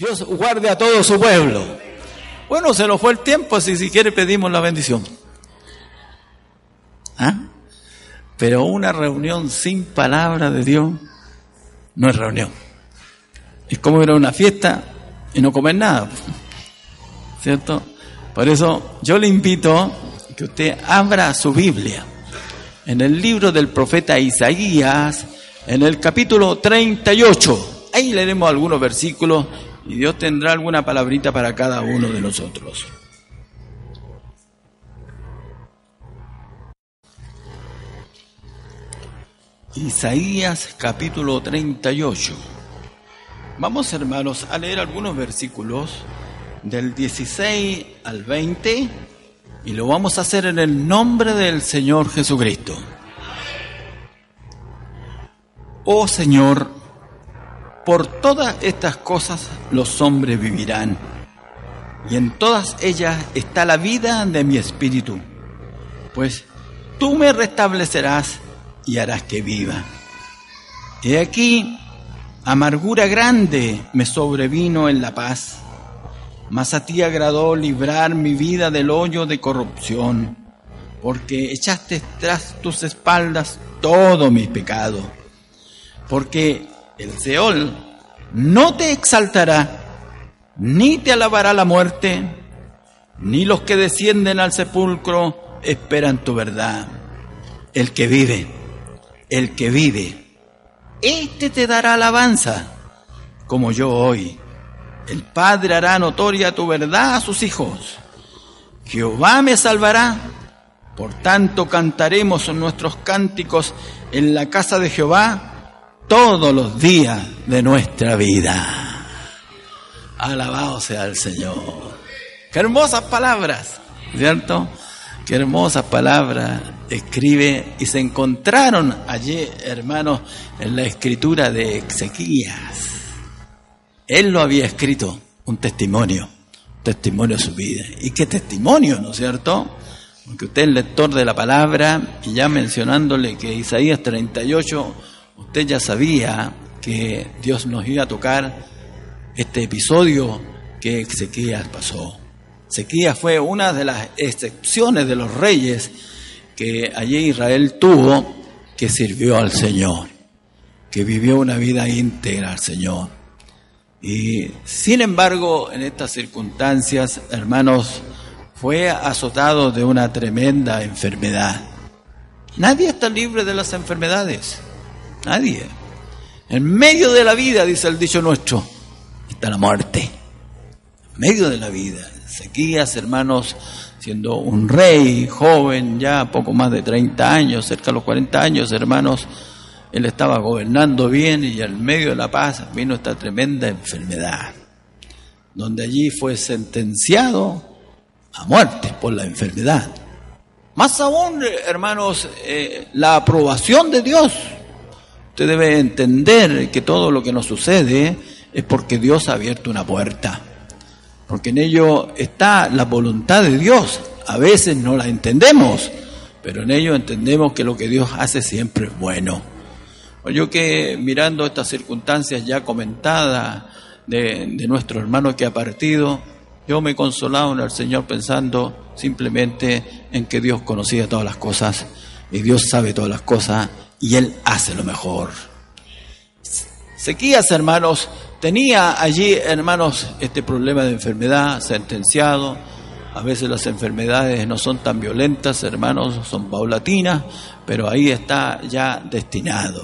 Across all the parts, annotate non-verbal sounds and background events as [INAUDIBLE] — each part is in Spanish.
Dios guarde a todo su pueblo. Bueno, se nos fue el tiempo, así si quiere pedimos la bendición. ¿Ah? Pero una reunión sin palabra de Dios no es reunión. Es como ir a una fiesta y no comer nada. ¿Cierto? Por eso yo le invito que usted abra su Biblia en el libro del profeta Isaías, en el capítulo 38. Ahí leeremos algunos versículos y Dios tendrá alguna palabrita para cada uno de nosotros. Isaías capítulo 38. Vamos hermanos a leer algunos versículos del 16 al 20 y lo vamos a hacer en el nombre del Señor Jesucristo. Oh Señor, por todas estas cosas los hombres vivirán, y en todas ellas está la vida de mi espíritu, pues tú me restablecerás y harás que viva. He aquí, amargura grande me sobrevino en la paz, mas a ti agradó librar mi vida del hoyo de corrupción, porque echaste tras tus espaldas todo mi pecado, porque el Seol no te exaltará, ni te alabará la muerte, ni los que descienden al sepulcro esperan tu verdad. El que vive, el que vive, éste te dará alabanza, como yo hoy. El Padre hará notoria tu verdad a sus hijos. Jehová me salvará. Por tanto cantaremos nuestros cánticos en la casa de Jehová todos los días de nuestra vida. Alabado sea el Señor. Qué hermosas palabras, ¿cierto? Qué hermosas palabras escribe y se encontraron allí, hermanos, en la escritura de Ezequías. Él lo había escrito, un testimonio, testimonio de su vida. ¿Y qué testimonio, no es cierto? Porque usted es lector de la palabra y ya mencionándole que Isaías 38 usted ya sabía que Dios nos iba a tocar este episodio que Ezequías pasó. Ezequías fue una de las excepciones de los reyes que allí Israel tuvo que sirvió al Señor, que vivió una vida íntegra al Señor. Y sin embargo, en estas circunstancias, hermanos, fue azotado de una tremenda enfermedad. Nadie está libre de las enfermedades. Nadie. En medio de la vida, dice el dicho nuestro, está la muerte. En medio de la vida. Ezequías, hermanos, siendo un rey joven, ya poco más de 30 años, cerca de los 40 años, hermanos, él estaba gobernando bien y en medio de la paz vino esta tremenda enfermedad, donde allí fue sentenciado a muerte por la enfermedad. Más aún, hermanos, eh, la aprobación de Dios Usted debe entender que todo lo que nos sucede es porque Dios ha abierto una puerta. Porque en ello está la voluntad de Dios. A veces no la entendemos, pero en ello entendemos que lo que Dios hace siempre es bueno. Yo que mirando estas circunstancias ya comentadas de, de nuestro hermano que ha partido, yo me he consolado en el Señor pensando simplemente en que Dios conocía todas las cosas y Dios sabe todas las cosas y Él hace lo mejor. Sequías, hermanos, tenía allí, hermanos, este problema de enfermedad sentenciado. A veces las enfermedades no son tan violentas, hermanos, son paulatinas, pero ahí está ya destinado.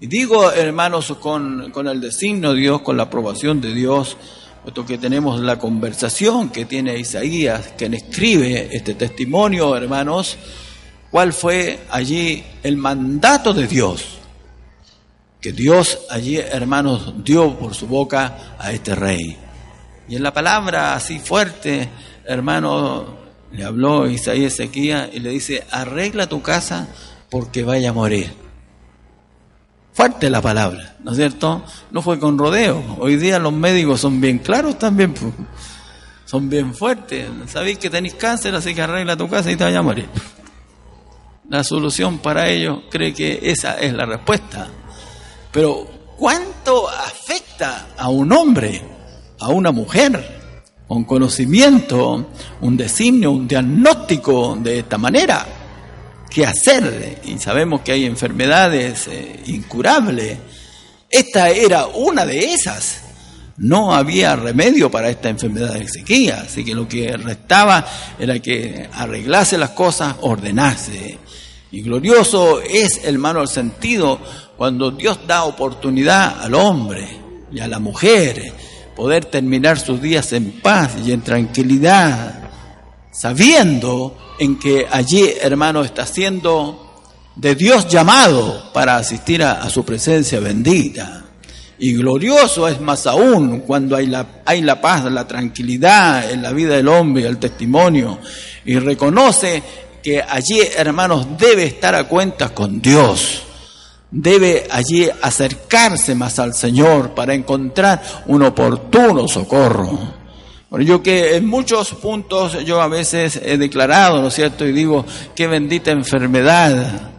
Y digo, hermanos, con, con el designio de Dios, con la aprobación de Dios, puesto que tenemos la conversación que tiene Isaías, quien escribe este testimonio, hermanos, cuál fue allí el mandato de Dios, que Dios allí, hermanos, dio por su boca a este rey. Y en la palabra así fuerte, hermano, le habló Isaías Ezequiel y le dice, arregla tu casa porque vaya a morir. Fuerte la palabra, ¿no es cierto? No fue con rodeo. Hoy día los médicos son bien claros también, son bien fuertes. Sabéis que tenéis cáncer, así que arregla tu casa y te vaya a morir. La solución para ello, cree que esa es la respuesta. Pero, ¿cuánto afecta a un hombre, a una mujer? un conocimiento, un designio, un diagnóstico de esta manera. ¿Qué hacer? Y sabemos que hay enfermedades eh, incurables. Esta era una de esas. No había remedio para esta enfermedad de sequía, así que lo que restaba era que arreglase las cosas, ordenase. Y glorioso es, hermano, el sentido cuando Dios da oportunidad al hombre y a la mujer poder terminar sus días en paz y en tranquilidad, sabiendo en que allí, hermano, está siendo de Dios llamado para asistir a, su presencia bendita. Y glorioso es más aún cuando hay la, hay la paz, la tranquilidad en la vida del hombre, el testimonio, y reconoce que allí, hermanos, debe estar a cuentas con Dios debe allí acercarse más al Señor para encontrar un oportuno socorro. Bueno, yo que en muchos puntos yo a veces he declarado, ¿no es cierto? Y digo, qué bendita enfermedad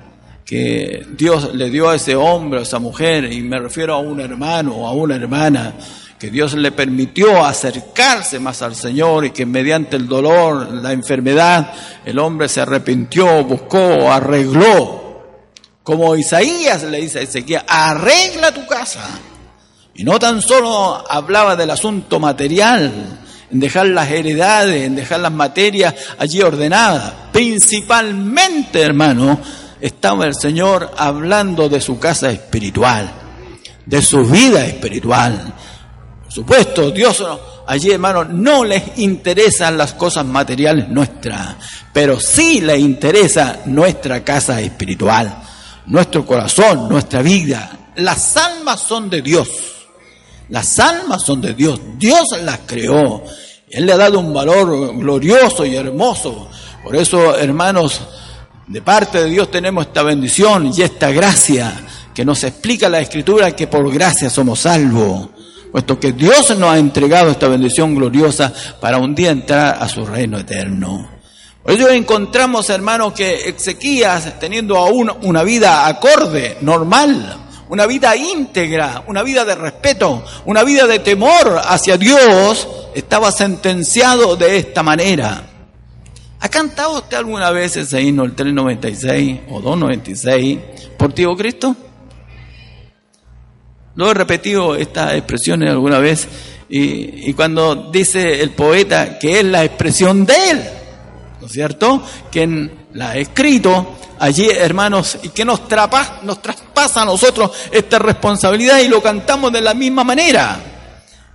que Dios le dio a ese hombre, a esa mujer, y me refiero a un hermano o a una hermana, que Dios le permitió acercarse más al Señor y que mediante el dolor, la enfermedad, el hombre se arrepintió, buscó, arregló como Isaías le dice a Ezequiel, arregla tu casa. Y no tan solo hablaba del asunto material, en dejar las heredades, en dejar las materias allí ordenadas. Principalmente, hermano, estaba el Señor hablando de su casa espiritual, de su vida espiritual. Por supuesto, Dios allí, hermano, no les interesan las cosas materiales nuestras, pero sí le interesa nuestra casa espiritual nuestro corazón, nuestra vida. Las almas son de Dios. Las almas son de Dios. Dios las creó. Él le ha dado un valor glorioso y hermoso. Por eso, hermanos, de parte de Dios tenemos esta bendición y esta gracia que nos explica la Escritura que por gracia somos salvos. Puesto que Dios nos ha entregado esta bendición gloriosa para un día entrar a su reino eterno. Por ello encontramos, hermanos, que Ezequías, teniendo aún una vida acorde, normal, una vida íntegra, una vida de respeto, una vida de temor hacia Dios, estaba sentenciado de esta manera. ¿Ha cantado usted alguna vez ese himno, el 396 o 296, por Tío Cristo? Lo he repetido estas expresiones alguna vez y, cuando dice el poeta que es la expresión de él, ¿no es cierto? Quien la ha escrito allí, hermanos, y que nos, nos traspasa a nosotros esta responsabilidad y lo cantamos de la misma manera.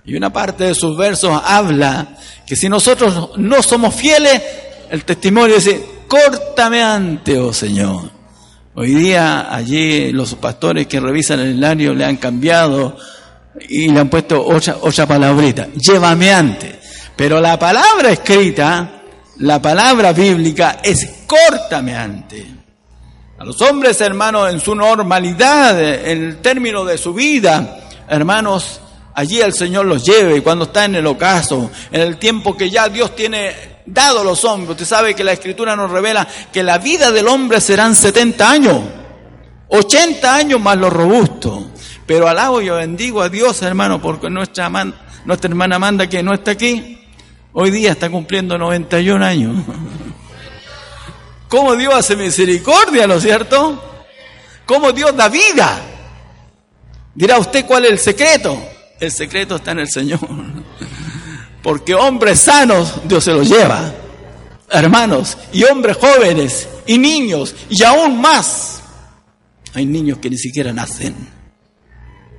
Y una parte de sus versos habla que si nosotros no somos fieles, el testimonio dice, córtame ante, oh Señor. Hoy día allí los pastores que revisan el hilario le han cambiado y le han puesto otra, otra palabrita, llévame ante. Pero la palabra escrita la palabra bíblica es cortameante. A los hombres, hermanos, en su normalidad, en el término de su vida, hermanos, allí el Señor los lleve cuando está en el ocaso, en el tiempo que ya Dios tiene dado a los hombres. Usted sabe que la Escritura nos revela que la vida del hombre serán 70 años, 80 años más lo robusto. Pero alabo y bendigo a Dios, hermano, porque nuestra, nuestra hermana Amanda, que no está aquí, Hoy día está cumpliendo 91 años. ¿Cómo Dios hace misericordia, ¿no es cierto? ¿Cómo Dios da vida? Dirá usted cuál es el secreto. El secreto está en el Señor. Porque hombres sanos Dios se los lleva. Hermanos, y hombres jóvenes, y niños, y aún más. Hay niños que ni siquiera nacen.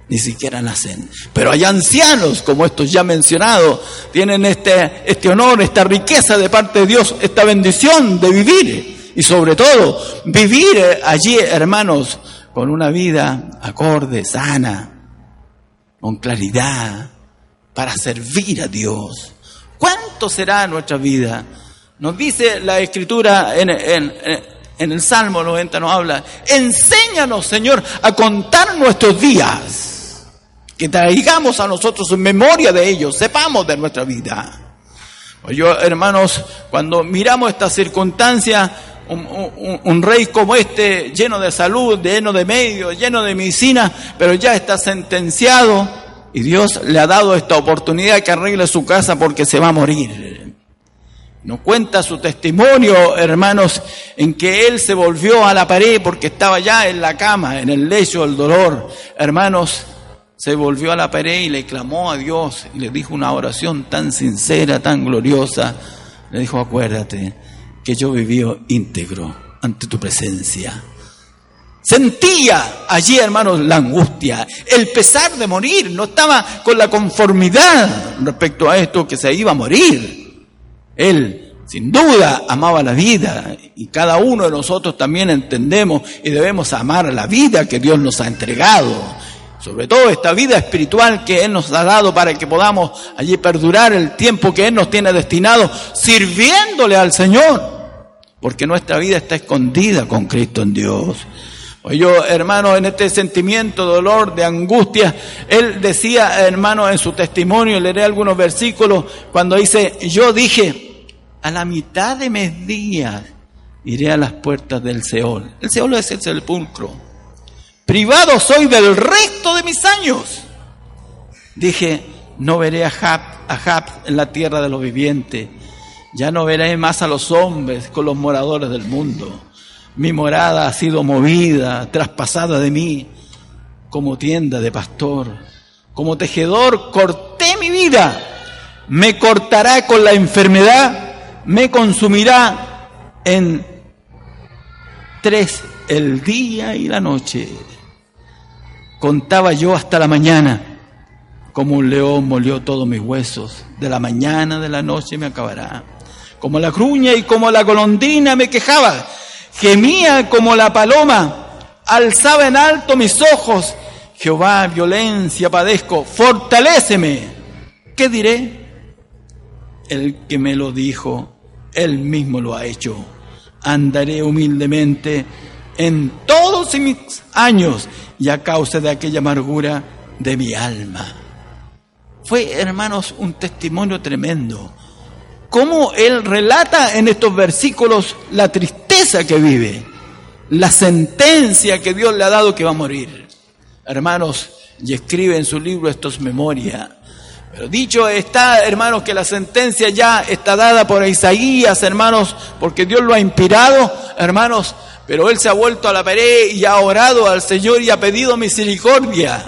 ni siquiera nacen. Pero hay ancianos, como estos ya mencionados, tienen este, este honor, esta riqueza de parte de Dios, esta bendición de vivir. Y sobre todo, vivir allí, hermanos, con una vida acorde, sana, con claridad, para servir a Dios. ¿Cuánto será nuestra vida? Nos dice la escritura en, el Salmo 90, nos habla, enséñanos, Señor, a contar nuestros días que traigamos a nosotros memoria de ellos, sepamos de nuestra vida. Yo, hermanos, cuando miramos esta circunstancia, un, rey como este, lleno de salud, lleno de medios, lleno de medicina, pero ya está sentenciado y Dios le ha dado esta oportunidad que arregle su casa porque se va a morir. Nos cuenta su testimonio, hermanos, en que él se volvió a la pared porque estaba ya en la cama, en el lecho del dolor. Hermanos, se volvió a la pared y le clamó a Dios y le dijo una oración tan sincera, tan gloriosa. Le dijo, acuérdate que yo viví íntegro ante tu presencia. Sentía allí, hermanos, la angustia, el pesar de morir. No estaba con la conformidad respecto a esto que se iba a morir. Él, sin duda, amaba la vida y cada uno de nosotros también entendemos y debemos amar la vida que Dios nos ha entregado sobre todo esta vida espiritual que Él nos ha dado para que podamos allí perdurar el tiempo que Él nos tiene destinado, sirviéndole al Señor, porque nuestra vida está escondida con Cristo en Dios. Yo, hermano, en este sentimiento, dolor, de angustia, Él decía, hermano, en su testimonio, leeré algunos versículos, cuando dice, yo dije, a la mitad de mis días iré a las puertas del Seol. El Seol es el sepulcro privado soy del resto de mis años. Dije, no veré a Jab, a en la tierra de los vivientes, ya no veré más a los hombres con los moradores del mundo. Mi morada ha sido movida, traspasada de mí, como tienda de pastor, como tejedor corté mi vida, me cortará con la enfermedad, me consumirá en tres el día y la noche. Contaba yo hasta la mañana, como un león molió todos mis huesos, de la mañana, de la noche me acabará. Como la cruña y como la golondrina me quejaba, gemía como la paloma, alzaba en alto mis ojos, Jehová, violencia padezco, fortaléceme. ¿Qué diré? El que me lo dijo, él mismo lo ha hecho. Andaré humildemente en todos mis años y a causa de aquella amargura de mi alma. Fue, hermanos, un testimonio tremendo. Cómo él relata en estos versículos la tristeza que vive, la sentencia que Dios le ha dado que va a morir. Hermanos, y escribe en su libro esto es memoria. Pero dicho está, hermanos, que la sentencia ya está dada por Isaías, hermanos, porque Dios lo ha inspirado, hermanos, pero él se ha vuelto a la pared y ha orado al Señor y ha pedido misericordia.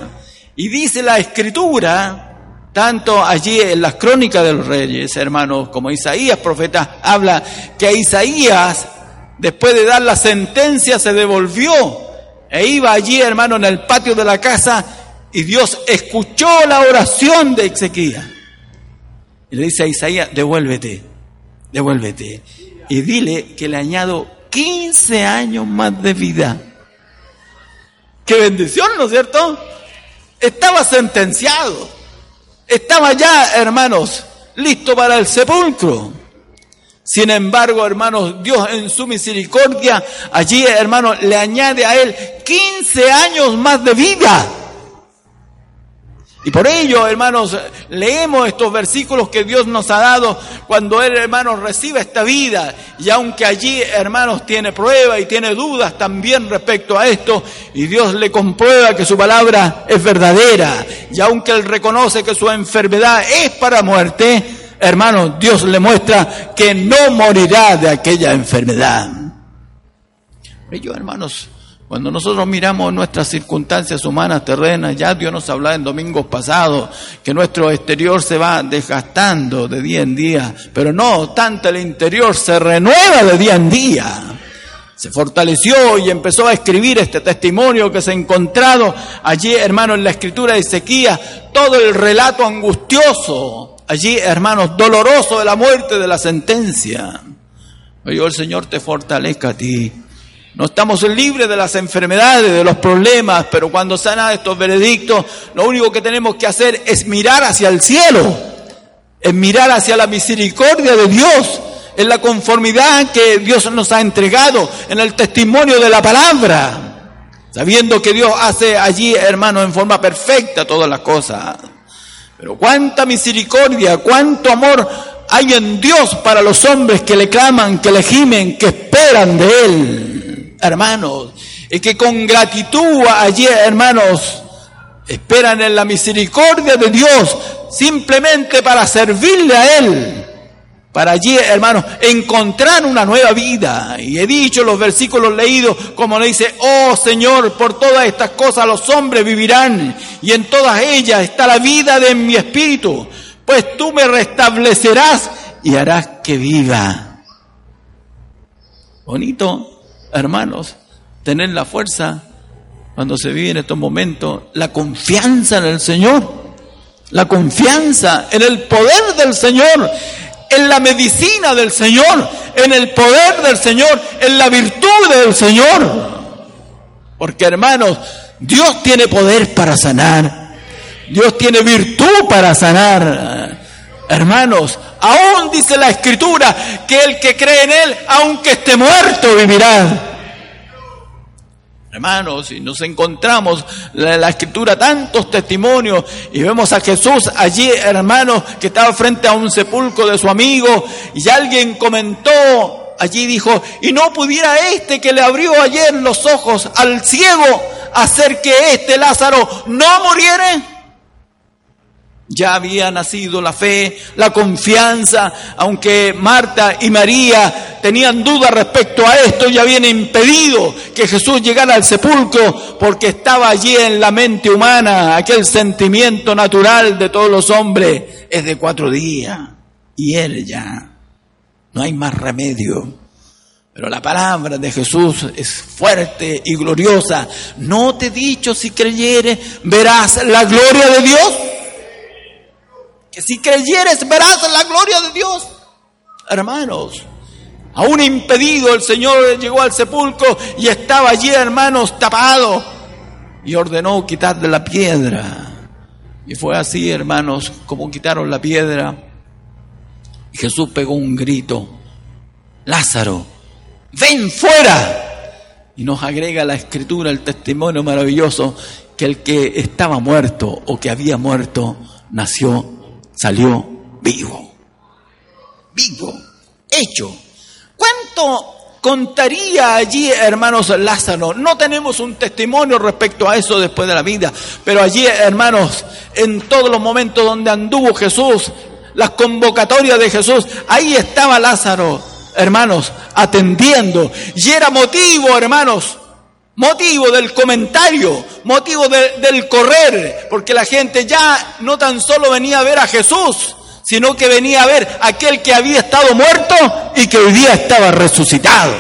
Y dice la escritura, tanto allí en las crónicas de los reyes, hermanos, como Isaías, profeta, habla que Isaías, después de dar la sentencia, se devolvió e iba allí, hermano, en el patio de la casa y Dios escuchó la oración de Ezequiel. Y le dice a Isaías, devuélvete, devuélvete. Y dile que le añado 15 años más de vida. Qué bendición, ¿no es cierto? Estaba sentenciado. Estaba ya, hermanos, listo para el sepulcro. Sin embargo, hermanos, Dios en su misericordia, allí, hermanos, le añade a él 15 años más de vida. Y por ello, hermanos, leemos estos versículos que Dios nos ha dado cuando Él, hermanos, recibe esta vida. Y aunque allí, hermanos, tiene pruebas y tiene dudas también respecto a esto, y Dios le comprueba que su palabra es verdadera, y aunque Él reconoce que su enfermedad es para muerte, hermanos, Dios le muestra que no morirá de aquella enfermedad. Ellos, hermanos, cuando nosotros miramos nuestras circunstancias humanas terrenas, ya Dios nos hablaba en domingos pasados que nuestro exterior se va desgastando de día en día, pero no tanto el interior se renueva de día en día. se fortaleció y empezó a escribir este testimonio que se ha encontrado allí, hermanos, en la escritura de Ezequías, todo el relato angustioso, allí, hermanos, doloroso de la muerte, de la sentencia. Yo el Señor te fortalezca a ti. No estamos libres de las enfermedades, de los problemas, pero cuando sana estos veredictos, lo único que tenemos que hacer es mirar hacia el cielo, es mirar hacia la misericordia de Dios en la conformidad que Dios nos ha entregado, en el testimonio de la palabra, sabiendo que Dios hace allí, hermano, en forma perfecta todas las cosas. Pero cuánta misericordia, cuánto amor hay en Dios para los hombres que le claman, que le gimen, que esperan de Él, hermanos, y que con gratitud allí, hermanos, esperan en la misericordia de Dios simplemente para servirle a Él para allí, hermanos, encontrar una nueva vida. Y he dicho los versículos leídos, como le dice, oh Señor, por todas estas cosas los hombres vivirán, y en todas ellas está la vida de mi espíritu, pues tú me restablecerás y harás que viva. Bonito, hermanos, tener la fuerza cuando se vive en estos momentos, la confianza en el Señor, la confianza en el poder del Señor, en la medicina del Señor, en el poder del Señor, en la virtud del Señor. Porque hermanos, Dios tiene poder para sanar. Dios tiene virtud para sanar. Hermanos, aún dice la escritura que el que cree en Él, aunque esté muerto, vivirá. Hermanos, y nos encontramos en la, escritura tantos testimonios y vemos a Jesús allí, hermanos, que estaba frente a un sepulcro de su amigo y alguien comentó, allí dijo, y no pudiera este que le abrió ayer los ojos al ciego hacer que este Lázaro no muriere. Ya había nacido la fe, la confianza, aunque Marta y María tenían dudas respecto a esto, ya habían impedido que Jesús llegara al sepulcro porque estaba allí en la mente humana, aquel sentimiento natural de todos los hombres, es de cuatro días y él ya, no hay más remedio. Pero la palabra de Jesús es fuerte y gloriosa. No te he dicho si creyeres, verás la gloria de Dios si creyeres verás la gloria de Dios. Hermanos, aún impedido el Señor llegó al sepulcro y estaba allí, hermanos, tapado y ordenó quitarle la piedra. Y fue así, hermanos, como quitaron la piedra. Jesús pegó un grito, Lázaro, ven fuera. Y nos agrega la escritura el testimonio maravilloso que el que estaba muerto o que había muerto nació salió vivo. Vivo, hecho. ¿Cuánto contaría allí, hermanos Lázaro? No tenemos un testimonio respecto a eso después de la vida, pero allí, hermanos, en todos los momentos donde anduvo Jesús, las convocatorias de Jesús, ahí estaba Lázaro, hermanos, atendiendo. Y era motivo, hermanos, motivo del comentario, motivo del correr, porque la gente ya no tan solo venía a ver a Jesús, sino que venía a ver a aquel que había estado muerto y que hoy día estaba resucitado.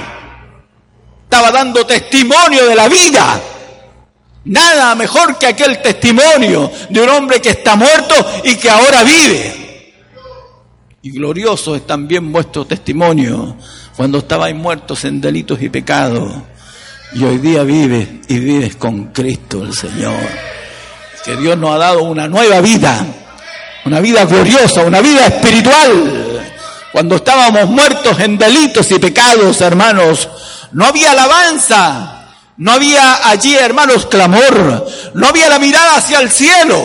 Estaba dando testimonio de la vida. Nada mejor que aquel testimonio de un hombre que está muerto y que ahora vive. Y glorioso es también vuestro testimonio cuando estabais muertos en delitos y pecados y hoy día vives y vives con Cristo el Señor. Que Dios nos ha dado una nueva vida, una vida gloriosa, una vida espiritual. Cuando estábamos muertos en delitos y pecados, hermanos, no había alabanza, no había allí, hermanos, clamor, no había la mirada hacia el cielo,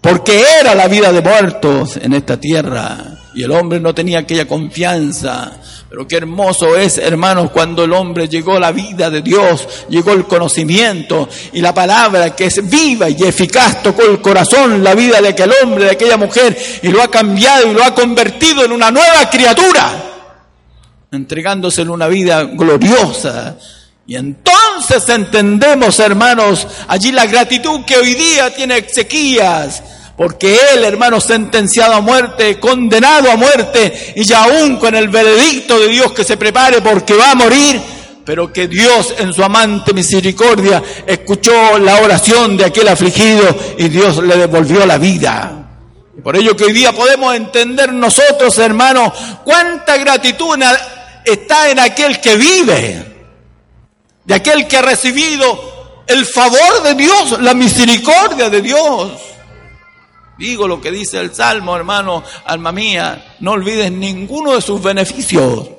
porque era la vida de muertos en esta tierra. Y el hombre no tenía aquella confianza pero qué hermoso es, hermanos, cuando el hombre llegó la vida de Dios, llegó el conocimiento y la palabra que es viva y eficaz tocó el corazón, la vida de aquel hombre, de aquella mujer y lo ha cambiado y lo ha convertido en una nueva criatura, entregándosele una vida gloriosa. Y entonces entendemos, hermanos, allí la gratitud que hoy día tiene Ezequías porque él, hermano, sentenciado a muerte, condenado a muerte, y ya aún con el veredicto de Dios que se prepare porque va a morir, pero que Dios en su amante misericordia escuchó la oración de aquel afligido y Dios le devolvió la vida. Por ello que hoy día podemos entender nosotros, hermanos, cuánta gratitud está en aquel que vive, de aquel que ha recibido el favor de Dios, la misericordia de Dios. Digo lo que dice el Salmo, hermano, alma mía, no olvides ninguno de sus beneficios.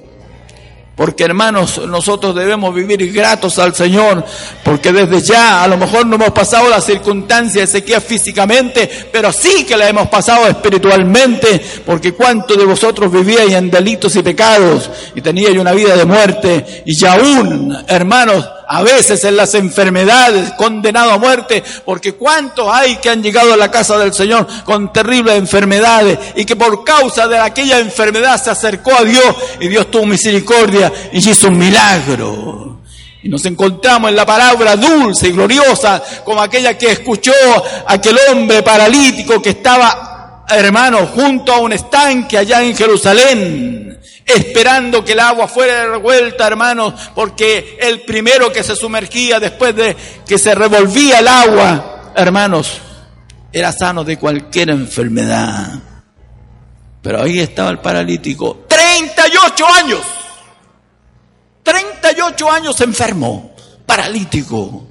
Porque hermanos, nosotros debemos vivir gratos al Señor, porque desde ya a lo mejor no hemos pasado la circunstancia de sequía físicamente, pero sí que la hemos pasado espiritualmente, porque cuántos de vosotros vivíais en delitos y pecados y teníais una vida de muerte, y aún, hermanos, a veces en las enfermedades, condenado a muerte, porque cuántos hay que han llegado a la casa del Señor con terribles enfermedades y que por causa de aquella enfermedad se acercó a Dios y Dios tuvo misericordia y hizo un milagro. Y nos encontramos en la palabra dulce y gloriosa como aquella que escuchó aquel hombre paralítico que estaba, hermano, junto a un estanque allá en Jerusalén esperando que el agua fuera revuelta, hermanos, porque el primero que se sumergía después de que se revolvía el agua, hermanos, era sano de cualquier enfermedad. Pero ahí estaba el paralítico, 38 años, 38 años enfermo, paralítico.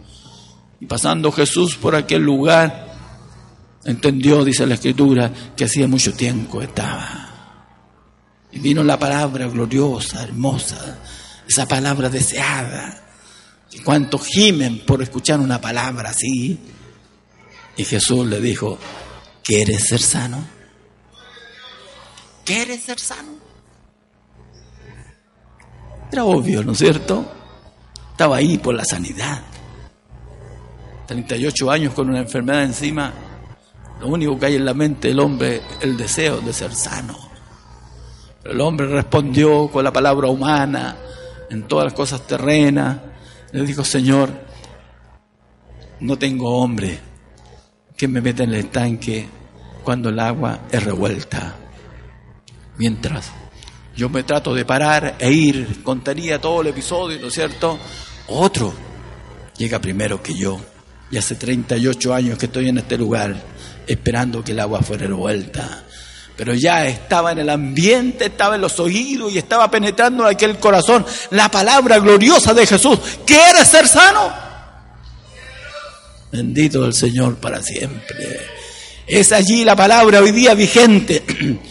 Y pasando Jesús por aquel lugar, entendió, dice la escritura, que hacía mucho tiempo estaba. Y vino la palabra gloriosa, hermosa, esa palabra deseada. Y cuántos gimen por escuchar una palabra así. Y Jesús le dijo, ¿quieres ser sano? ¿Quieres ser sano? Era obvio, ¿no es cierto? Estaba ahí por la sanidad. 38 años con una enfermedad encima. Lo único que hay en la mente del hombre, el deseo de ser sano. El hombre respondió con la palabra humana en todas las cosas terrenas. Le dijo, Señor, no tengo hombre que me meta en el estanque cuando el agua es revuelta. Mientras yo me trato de parar e ir, contaría todo el episodio, ¿no es cierto? Otro llega primero que yo. Y hace 38 años que estoy en este lugar esperando que el agua fuera revuelta pero ya estaba en el ambiente, estaba en los oídos y estaba penetrando en aquel corazón la palabra gloriosa de Jesús. ¿Quieres ser sano? Bendito el Señor para siempre. Es allí la palabra hoy día vigente,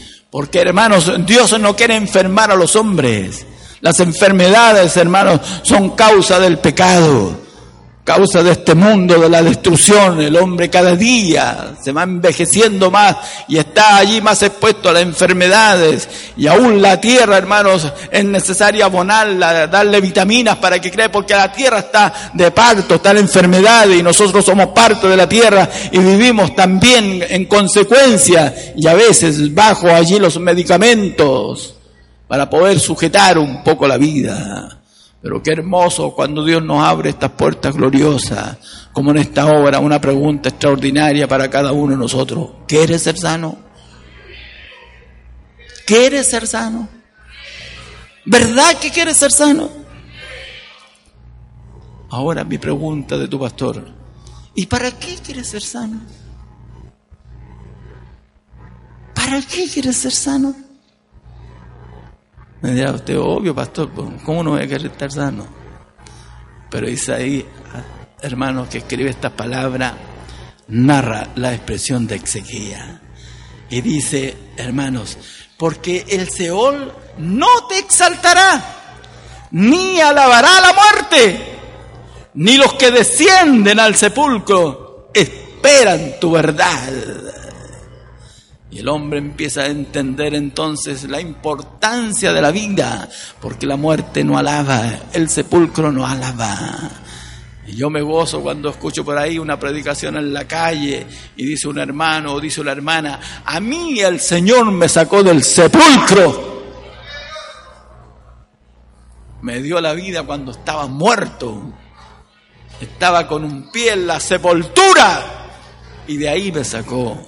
[CLEARS THROAT] porque hermanos, Dios no quiere enfermar a los hombres. Las enfermedades, hermanos, son causa del pecado causa de este mundo de la destrucción, el hombre cada día se va envejeciendo más y está allí más expuesto a las enfermedades y aún la tierra, hermanos, es necesario abonarla, darle vitaminas para que cree, porque la tierra está de parto, está en enfermedades y nosotros somos parte de la tierra y vivimos también en consecuencia y a veces bajo allí los medicamentos para poder sujetar un poco la vida. Pero qué hermoso cuando Dios nos abre estas puertas gloriosas, como en esta obra, una pregunta extraordinaria para cada uno de nosotros. ¿Quieres ser sano? ¿Quieres ser sano? ¿Verdad que quieres ser sano? Ahora mi pregunta de tu pastor, ¿y para qué quieres ser sano? ¿Para qué quieres ser sano? Me dirá usted, obvio, pastor, pues, ¿cómo no voy a querer estar sano? Pero Isaí, hermanos, que escribe esta palabra, narra la expresión de exequía. Y dice, hermanos, porque el Seol no te exaltará, ni alabará la muerte, ni los que descienden al sepulcro esperan tu verdad. Y el hombre empieza a entender entonces la importancia de la vida, porque la muerte no alaba, el sepulcro no alaba. Y yo me gozo cuando escucho por ahí una predicación en la calle y dice un hermano o dice una hermana, a mí el Señor me sacó del sepulcro. Me dio la vida cuando estaba muerto. Estaba con un pie en la sepultura y de ahí me sacó.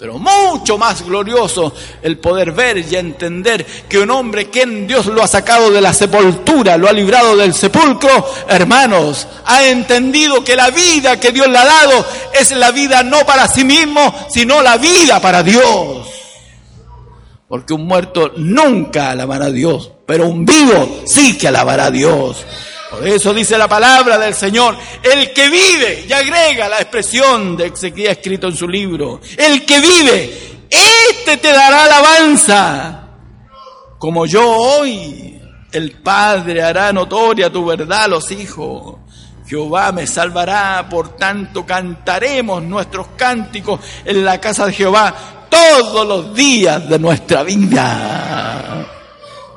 Pero mucho más glorioso el poder ver y entender que un hombre quien Dios lo ha sacado de la sepultura, lo ha librado del sepulcro, hermanos, ha entendido que la vida que Dios le ha dado es la vida no para sí mismo, sino la vida para Dios. Porque un muerto nunca alabará a Dios, pero un vivo sí que alabará a Dios. Eso dice la palabra del Señor, el que vive, y agrega la expresión de Ezequiel escrito en su libro, el que vive, este te dará alabanza, como yo hoy, el Padre hará notoria tu verdad a los hijos. Jehová me salvará, por tanto cantaremos nuestros cánticos en la casa de Jehová todos los días de nuestra vida.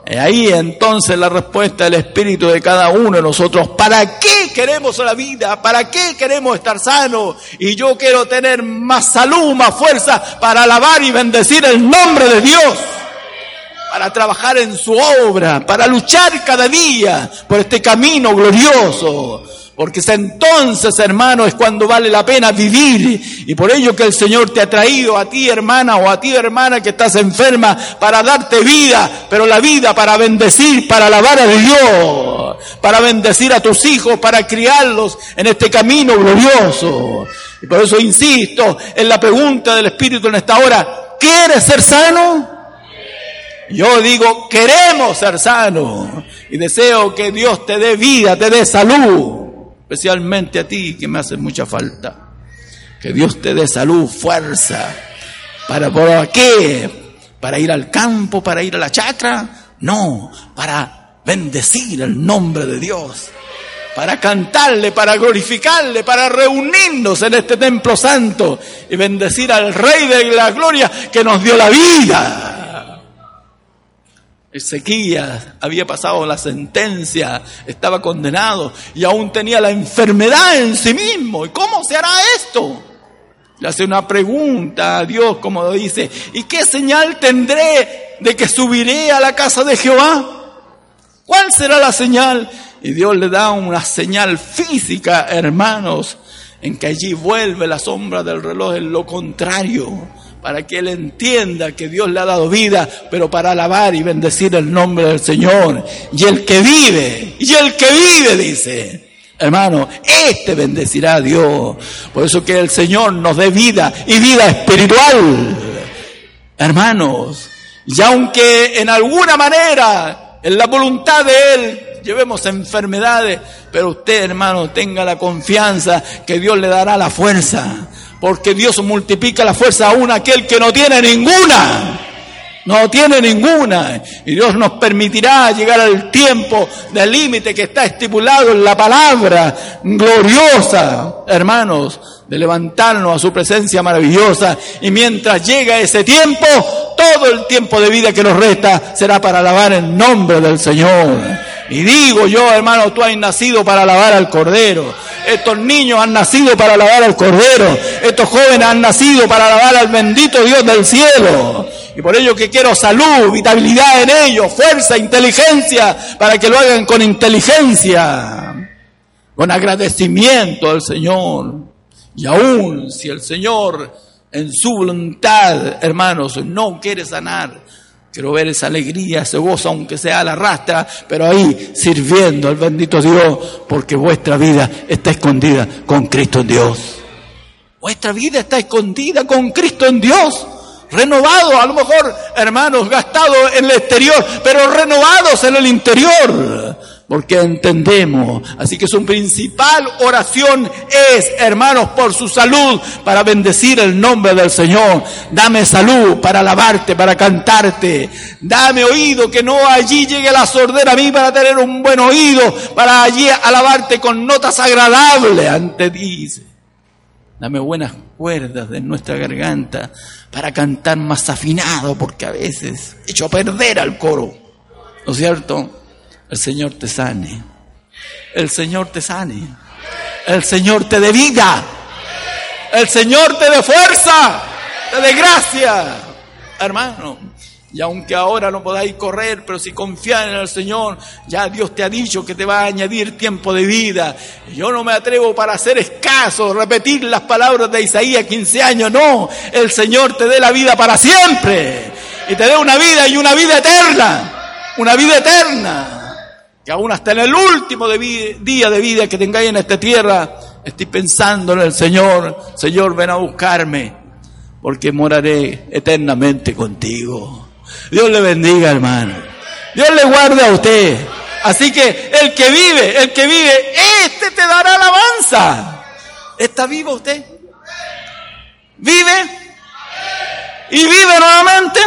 Y ahí entonces la respuesta del espíritu de cada uno de nosotros. ¿Para qué queremos la vida? ¿Para qué queremos estar sanos? Y yo quiero tener más salud, más fuerza para alabar y bendecir el nombre de Dios. Para trabajar en su obra, para luchar cada día por este camino glorioso porque es entonces, hermano, es cuando vale la pena vivir. Y por ello que el Señor te ha traído a ti, hermana, o a ti, hermana, que estás enferma, para darte vida, pero la vida para bendecir, para alabar a Dios, para bendecir a tus hijos, para criarlos en este camino glorioso. Y por eso insisto en la pregunta del Espíritu en esta hora, ¿quieres ser sano? Yo digo, queremos ser sanos y deseo que Dios te dé vida, te dé salud especialmente a ti que me hace mucha falta. Que Dios te dé salud, fuerza. ¿Para por qué? ¿Para ir al campo? ¿Para ir a la chacra? No, para bendecir el nombre de Dios. Para cantarle, para glorificarle, para reunirnos en este templo santo y bendecir al Rey de la Gloria que nos dio la vida. Ezequías había pasado la sentencia, estaba condenado y aún tenía la enfermedad en sí mismo. ¿Y cómo se hará esto? Le hace una pregunta a Dios, como dice, ¿y qué señal tendré de que subiré a la casa de Jehová? ¿Cuál será la señal? Y Dios le da una señal física, hermanos, en que allí vuelve la sombra del reloj en lo contrario para que él entienda que Dios le ha dado vida, pero para alabar y bendecir el nombre del Señor. Y el que vive, y el que vive, dice, hermano, este bendecirá a Dios. Por eso que el Señor nos dé vida y vida espiritual. Hermanos, y aunque en alguna manera, en la voluntad de Él, llevemos enfermedades, pero usted, hermano, tenga la confianza que Dios le dará la fuerza porque Dios multiplica la fuerza a aquel que no tiene ninguna. No tiene ninguna. Y Dios nos permitirá llegar al tiempo del límite que está estipulado en la palabra gloriosa, hermanos, de levantarnos a su presencia maravillosa. Y mientras llega ese tiempo, todo el tiempo de vida que nos resta será para alabar el nombre del Señor. Y digo yo, hermano, tú has nacido para alabar al Cordero. Estos niños han nacido para alabar al Cordero. Estos jóvenes han nacido para alabar al bendito Dios del cielo. Y por ello que quiero salud, vitabilidad en ellos, fuerza, inteligencia, para que lo hagan con inteligencia, con agradecimiento al Señor. Y aún si el Señor en su voluntad, hermanos, no quiere sanar, Quiero ver esa alegría, ese gozo, aunque sea la rastra, pero ahí sirviendo al bendito Dios, porque vuestra vida está escondida con Cristo en Dios. Vuestra vida está escondida con Cristo en Dios. Renovado, a lo mejor, hermanos, gastado en el exterior, pero renovados en el interior porque entendemos. Así que su principal oración es, hermanos, por su salud, para bendecir el nombre del Señor. Dame salud para alabarte, para cantarte. Dame oído, que no allí llegue la sordera a mí para tener un buen oído, para allí alabarte con notas agradables ante ti. Dame buenas cuerdas de nuestra garganta para cantar más afinado, porque a veces he hecho perder al coro. ¿No es cierto? el Señor te sane. El Señor te sane. El Señor te dé vida. El Señor te dé fuerza, te dé gracia. Hermano, Y aunque ahora no podáis correr, pero si confías en el Señor, ya Dios te ha dicho que te va a añadir tiempo de vida. Yo no me atrevo para hacer escaso, repetir las palabras de Isaías 15 años. No, el Señor te dé la vida para siempre. Y te dé una vida y una vida eterna. Una vida eterna. Que aún hasta en el último día de vida que tengáis en esta tierra, estoy pensando en el Señor. Señor, ven a buscarme, porque moraré eternamente contigo. Dios le bendiga, hermano. Dios le guarde a usted. Así que el que vive, el que vive, este te dará alabanza. ¿Está vivo usted? ¿Vive? ¿Y vive nuevamente?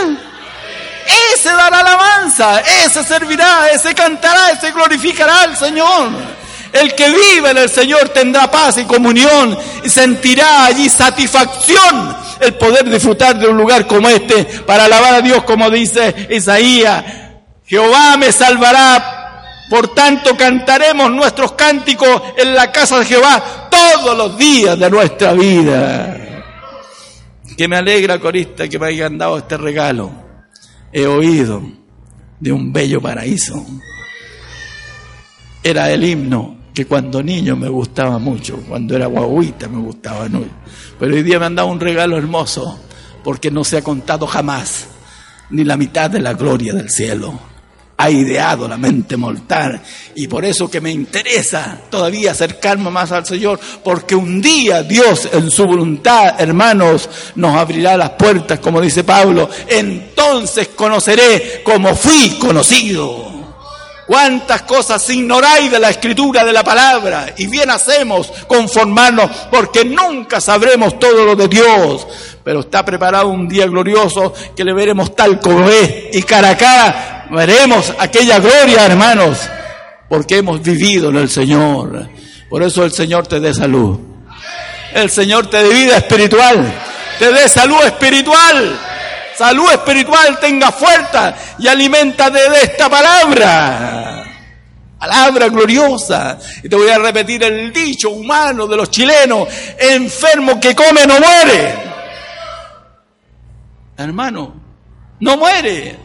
Ese dará alabanza, ese servirá, ese cantará, ese glorificará al Señor. El que vive en el Señor tendrá paz y comunión y sentirá allí satisfacción el poder disfrutar de un lugar como este para alabar a Dios como dice Isaías. Jehová me salvará. Por tanto, cantaremos nuestros cánticos en la casa de Jehová todos los días de nuestra vida. Que me alegra, corista, que me hayan dado este regalo. He oído de un bello paraíso. Era el himno que cuando niño me gustaba mucho, cuando era guaguita me gustaba mucho. Pero hoy día me han dado un regalo hermoso, porque no se ha contado jamás ni la mitad de la gloria del cielo. Ha ideado la mente mortal y por eso que me interesa todavía acercarme más al Señor, porque un día Dios en su voluntad, hermanos, nos abrirá las puertas, como dice Pablo, entonces conoceré como fui conocido. Cuántas cosas ignoráis de la escritura, de la palabra, y bien hacemos conformarnos, porque nunca sabremos todo lo de Dios. Pero está preparado un día glorioso que le veremos tal como es, y cara a cara veremos aquella gloria, hermanos, porque hemos vivido en el Señor. Por eso el Señor te dé salud. El Señor te dé vida espiritual, te dé salud espiritual salud espiritual tenga fuerza y alimenta de esta palabra. Palabra gloriosa. Y te voy a repetir el dicho humano de los chilenos, enfermo que come no muere. Hermano, no muere.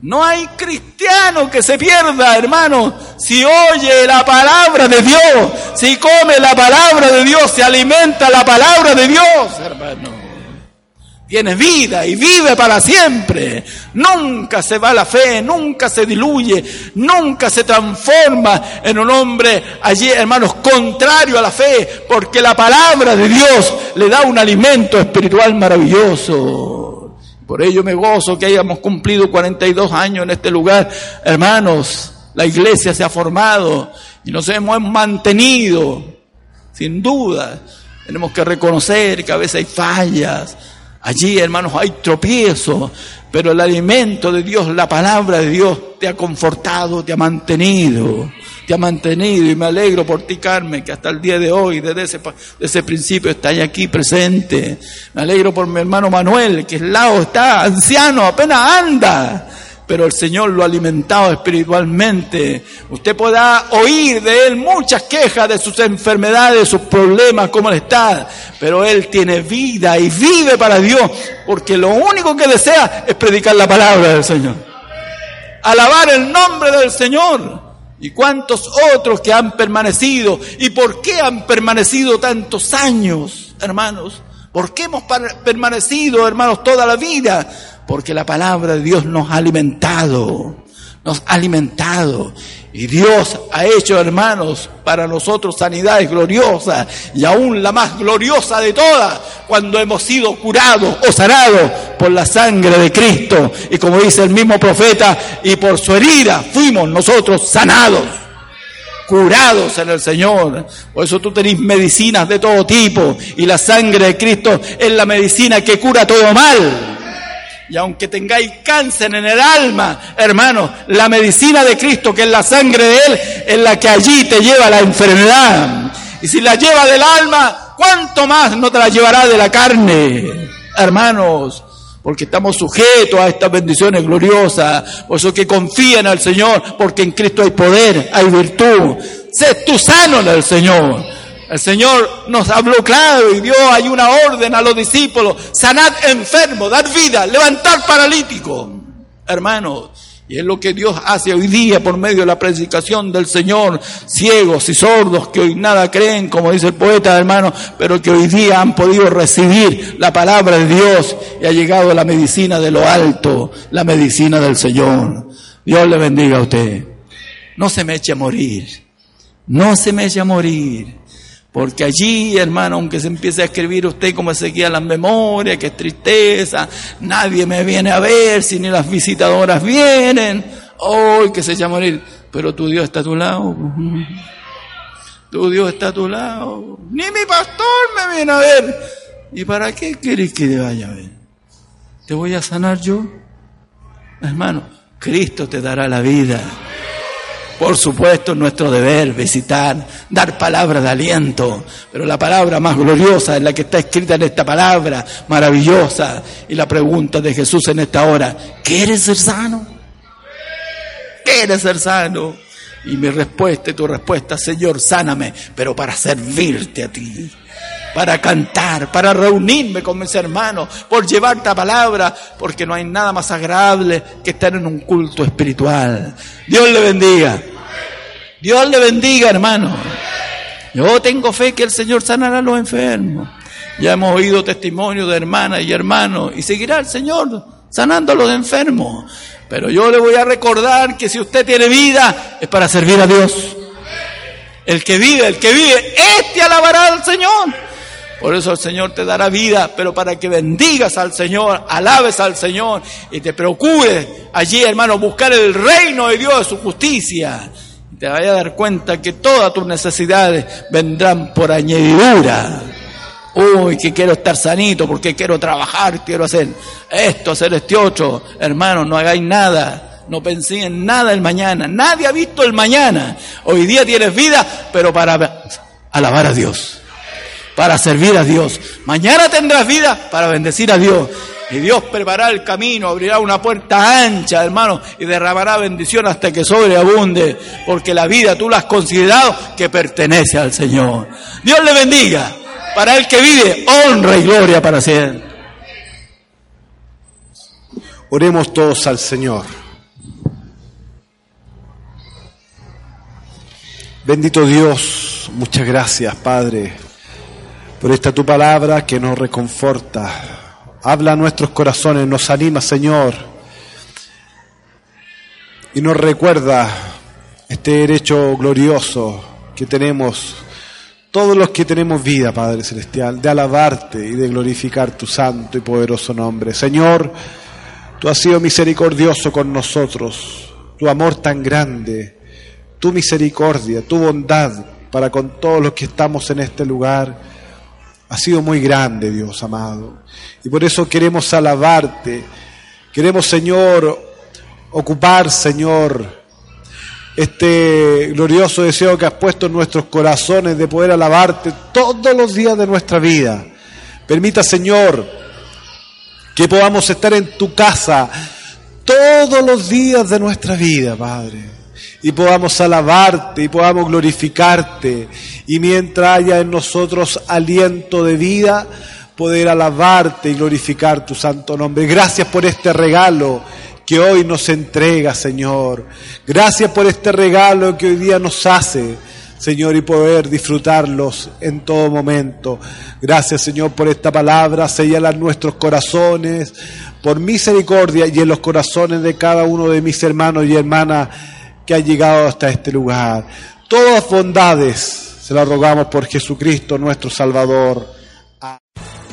No hay cristiano que se pierda, hermano, si oye la palabra de Dios, si come la palabra de Dios, se alimenta la palabra de Dios, hermano tiene vida y vive para siempre. Nunca se va la fe, nunca se diluye, nunca se transforma en un hombre allí, hermanos, contrario a la fe, porque la palabra de Dios le da un alimento espiritual maravilloso. Por ello me gozo que hayamos cumplido 42 años en este lugar. Hermanos, la iglesia se ha formado y nos hemos mantenido, sin duda. Tenemos que reconocer que a veces hay fallas, Allí, hermanos, hay tropiezos, pero el alimento de Dios, la palabra de Dios, te ha confortado, te ha mantenido, te ha mantenido. Y me alegro por ti, Carmen, que hasta el día de hoy, desde ese, ese principio, estás aquí presente. Me alegro por mi hermano Manuel, que al lado está anciano, apenas anda pero el Señor lo ha alimentado espiritualmente. Usted podrá oír de Él muchas quejas de sus enfermedades, sus problemas, cómo Él está, pero Él tiene vida y vive para Dios, porque lo único que desea es predicar la palabra del Señor. Alabar el nombre del Señor. ¿Y cuántos otros que han permanecido? ¿Y por qué han permanecido tantos años, hermanos? ¿Por qué hemos permanecido, hermanos, toda la vida? porque la palabra de Dios nos ha alimentado, nos ha alimentado. Y Dios ha hecho, hermanos, para nosotros sanidades gloriosas y aún la más gloriosa de todas, cuando hemos sido curados o sanados por la sangre de Cristo. Y como dice el mismo profeta, y por su herida fuimos nosotros sanados curados en el Señor. Por eso tú tenés medicinas de todo tipo y la sangre de Cristo es la medicina que cura todo mal. Y aunque tengáis cáncer en el alma, hermano, la medicina de Cristo, que es la sangre de Él, es la que allí te lleva la enfermedad. Y si la lleva del alma, ¿cuánto más no te la llevará de la carne? Hermanos, porque estamos sujetos a estas bendiciones gloriosas. Por eso que confíen al Señor, porque en Cristo hay poder, hay virtud. Sé tú sano en el Señor. El Señor nos habló claro y dio ahí una orden a los discípulos, sanad enfermo, dar vida, levantar paralítico. hermanos. Y es lo que Dios hace hoy día por medio de la predicación del Señor. Ciegos y sordos que hoy nada creen, como dice el poeta, hermano, pero que hoy día han podido recibir la palabra de Dios y ha llegado la medicina de lo alto, la medicina del Señor. Dios le bendiga a usted. No se me eche a morir. No se me eche a morir. Porque allí, hermano, aunque se empiece a escribir usted como seguía las memorias, que es tristeza, nadie me viene a ver, si ni las visitadoras vienen, hoy que se echa a morir, pero tu Dios está a tu lado. Tu Dios está a tu lado. Ni mi pastor me viene a ver. ¿Y para qué quieres que te vaya a ver? ¿Te voy a sanar yo? Hermano, Cristo te dará la vida. Por supuesto, nuestro deber visitar, dar palabras de aliento, pero la palabra más gloriosa es la que está escrita en esta palabra maravillosa. Y la pregunta de Jesús en esta hora, ¿quieres ser sano? ¿Quieres ser sano? Y mi respuesta y tu respuesta, Señor, sáname, pero para servirte a ti para cantar, para reunirme con mis hermanos, por llevar la palabra, porque no hay nada más agradable que estar en un culto espiritual. Dios le bendiga. Dios le bendiga, hermano. Yo tengo fe que el Señor sanará a los enfermos. Ya hemos oído testimonio de hermanas y hermanos y seguirá el Señor sanando a los enfermos. Pero yo le voy a recordar que si usted tiene vida es para servir a Dios. El que vive, el que vive, este alabará al Señor. Por eso el Señor te dará vida, pero para que bendigas al Señor, alabes al Señor y te procures allí, hermano, buscar el reino de Dios, su justicia. Te vayas a dar cuenta que todas tus necesidades vendrán por añadidura. Uy, que quiero estar sanito porque quiero trabajar, quiero hacer esto, hacer este otro. Hermano, no hagáis nada. No pensé en nada el mañana. Nadie ha visto el mañana. Hoy día tienes vida, pero para alabar a Dios para servir a Dios. Mañana tendrás vida para bendecir a Dios. Y Dios preparará el camino, abrirá una puerta ancha, hermano, y derramará bendición hasta que sobreabunde, porque la vida tú la has considerado que pertenece al Señor. Dios le bendiga. Para el que vive, honra y gloria para siempre. Oremos todos al Señor. Bendito Dios, muchas gracias, Padre por esta tu palabra que nos reconforta. Habla a nuestros corazones, nos anima, Señor, y nos recuerda este derecho glorioso que tenemos, todos los que tenemos vida, Padre Celestial, de alabarte y de glorificar tu santo y poderoso nombre. Señor, tú has sido misericordioso con nosotros, tu amor tan grande, tu misericordia, tu bondad para con todos los que estamos en este lugar ha sido muy grande, Dios amado. Y por eso queremos alabarte. Queremos, Señor, ocupar, Señor, este glorioso deseo que has puesto en nuestros corazones de poder alabarte todos los días de nuestra vida. Permita, Señor, que podamos estar en tu casa todos los días de nuestra vida, Padre y podamos alabarte y podamos glorificarte. Y mientras haya en nosotros aliento de vida, poder alabarte y glorificar tu santo nombre. Gracias por este regalo que hoy nos entrega, Señor. Gracias por este regalo que hoy día nos hace. Señor, y poder disfrutarlos en todo momento. Gracias, Señor, por esta palabra. Señala nuestros corazones, por misericordia y en los corazones de cada uno de mis hermanos y hermanas que ha llegado hasta este lugar. Todas bondades se las rogamos por Jesucristo nuestro Salvador.